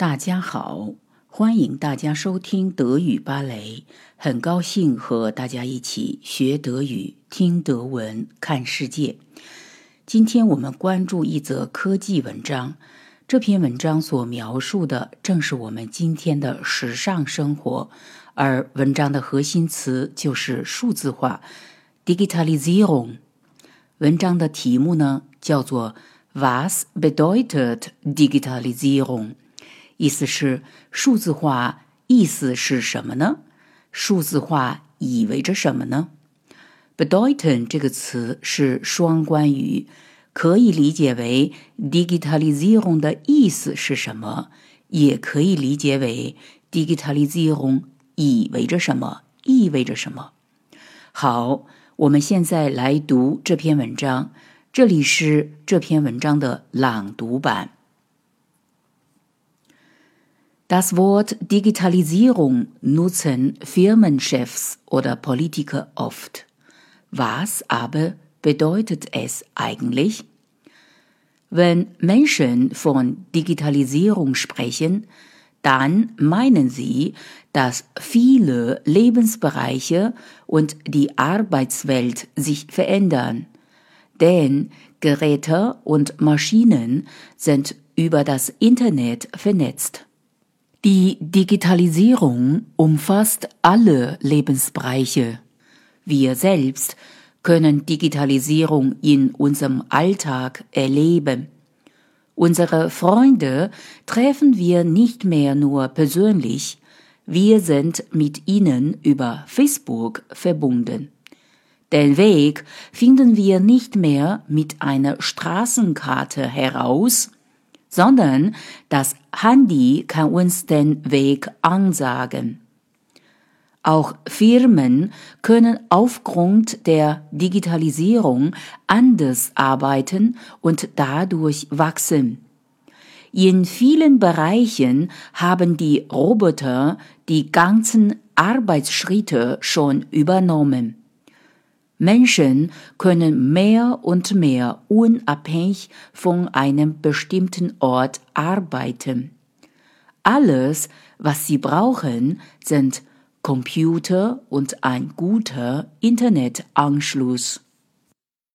大家好，欢迎大家收听德语芭蕾。很高兴和大家一起学德语、听德文、看世界。今天我们关注一则科技文章。这篇文章所描述的正是我们今天的时尚生活，而文章的核心词就是数字化 （Digitalisierung）。文章的题目呢，叫做 “Was bedeutet Digitalisierung？” 意思是数字化意思是什么呢？数字化意味着什么呢？bedeuten 这个词是双关语，可以理解为 digitalisierung 的意思是什么，也可以理解为 digitalisierung 意味着什么，意味着什么。好，我们现在来读这篇文章，这里是这篇文章的朗读版。Das Wort Digitalisierung nutzen Firmenchefs oder Politiker oft. Was aber bedeutet es eigentlich? Wenn Menschen von Digitalisierung sprechen, dann meinen sie, dass viele Lebensbereiche und die Arbeitswelt sich verändern. Denn Geräte und Maschinen sind über das Internet vernetzt. Die Digitalisierung umfasst alle Lebensbereiche. Wir selbst können Digitalisierung in unserem Alltag erleben. Unsere Freunde treffen wir nicht mehr nur persönlich, wir sind mit ihnen über Facebook verbunden. Den Weg finden wir nicht mehr mit einer Straßenkarte heraus, sondern das Handy kann uns den Weg ansagen. Auch Firmen können aufgrund der Digitalisierung anders arbeiten und dadurch wachsen. In vielen Bereichen haben die Roboter die ganzen Arbeitsschritte schon übernommen. Menschen können mehr und mehr unabhängig von einem bestimmten Ort arbeiten. Alles, was sie brauchen, sind Computer und ein guter Internetanschluss.